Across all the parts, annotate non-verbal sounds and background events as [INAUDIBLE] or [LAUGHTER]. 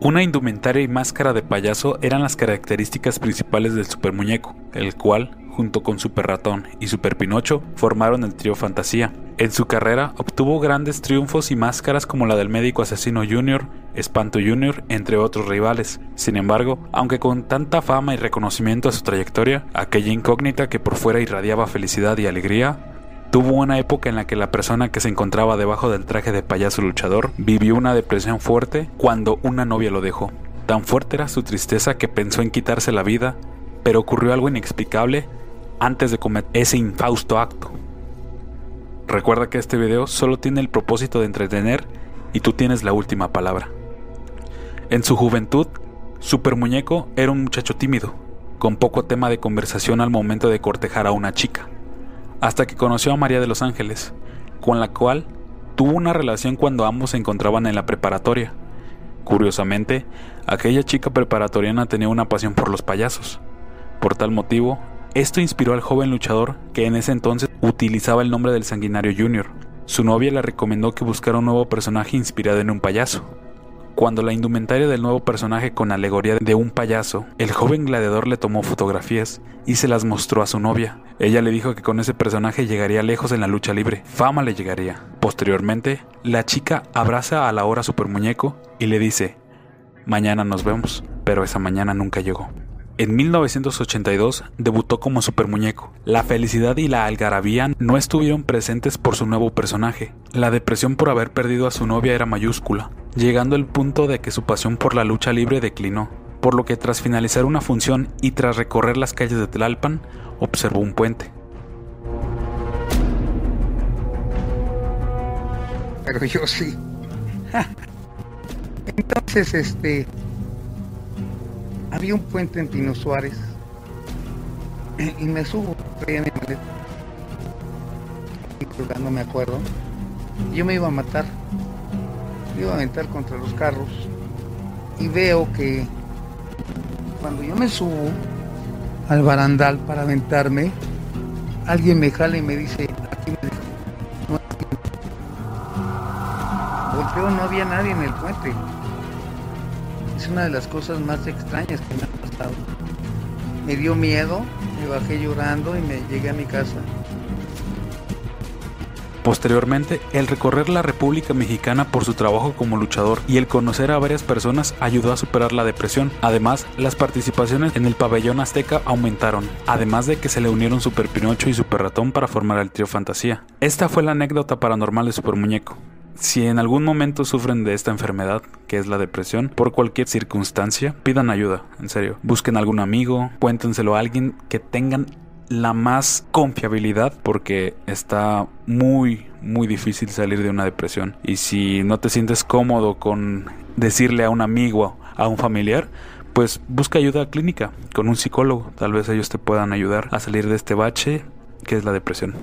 Una indumentaria y máscara de payaso eran las características principales del super muñeco, el cual, junto con Super Ratón y Super Pinocho, formaron el trío Fantasía. En su carrera obtuvo grandes triunfos y máscaras como la del médico asesino Junior, Espanto Junior, entre otros rivales. Sin embargo, aunque con tanta fama y reconocimiento a su trayectoria, aquella incógnita que por fuera irradiaba felicidad y alegría, Tuvo una época en la que la persona que se encontraba debajo del traje de payaso luchador vivió una depresión fuerte cuando una novia lo dejó. Tan fuerte era su tristeza que pensó en quitarse la vida, pero ocurrió algo inexplicable antes de cometer ese infausto acto. Recuerda que este video solo tiene el propósito de entretener y tú tienes la última palabra. En su juventud, Super Muñeco era un muchacho tímido, con poco tema de conversación al momento de cortejar a una chica hasta que conoció a María de los Ángeles, con la cual tuvo una relación cuando ambos se encontraban en la preparatoria. Curiosamente, aquella chica preparatoriana tenía una pasión por los payasos. Por tal motivo, esto inspiró al joven luchador que en ese entonces utilizaba el nombre del sanguinario Junior. Su novia le recomendó que buscara un nuevo personaje inspirado en un payaso. Cuando la indumentaria del nuevo personaje con alegoría de un payaso, el joven gladiador le tomó fotografías y se las mostró a su novia. Ella le dijo que con ese personaje llegaría lejos en la lucha libre, fama le llegaría. Posteriormente, la chica abraza a la hora super muñeco y le dice, mañana nos vemos, pero esa mañana nunca llegó. En 1982 debutó como Super Muñeco. La felicidad y la algarabía no estuvieron presentes por su nuevo personaje. La depresión por haber perdido a su novia era mayúscula, llegando al punto de que su pasión por la lucha libre declinó, por lo que tras finalizar una función y tras recorrer las calles de Tlalpan, observó un puente. Pero yo sí. [LAUGHS] Entonces, este, había un puente en Pino Suárez. Y me subo, traía mi maleta, no me acuerdo, yo me iba a matar, me iba a aventar contra los carros. Y veo que cuando yo me subo al barandal para aventarme, alguien me jala y me dice, aquí me dijo, no, Volteo, no había nadie en el puente es una de las cosas más extrañas que me ha pasado. Me dio miedo, me bajé llorando y me llegué a mi casa. Posteriormente, el recorrer la República Mexicana por su trabajo como luchador y el conocer a varias personas ayudó a superar la depresión. Además, las participaciones en el pabellón azteca aumentaron, además de que se le unieron Super Pinocho y Super Ratón para formar el trío Fantasía. Esta fue la anécdota paranormal de Super Muñeco. Si en algún momento sufren de esta enfermedad, que es la depresión, por cualquier circunstancia, pidan ayuda, en serio. Busquen algún amigo, cuéntenselo a alguien que tengan la más confiabilidad porque está muy muy difícil salir de una depresión. Y si no te sientes cómodo con decirle a un amigo a un familiar pues busca ayuda clínica con un psicólogo. Tal vez ellos te puedan ayudar a salir de este bache que es la depresión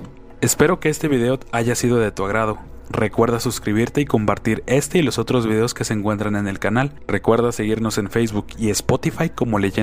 espero que este video haya sido de tu agrado Recuerda suscribirte y compartir este y los otros videos que se encuentran en el canal. Recuerda seguirnos en Facebook y Spotify como Leyenda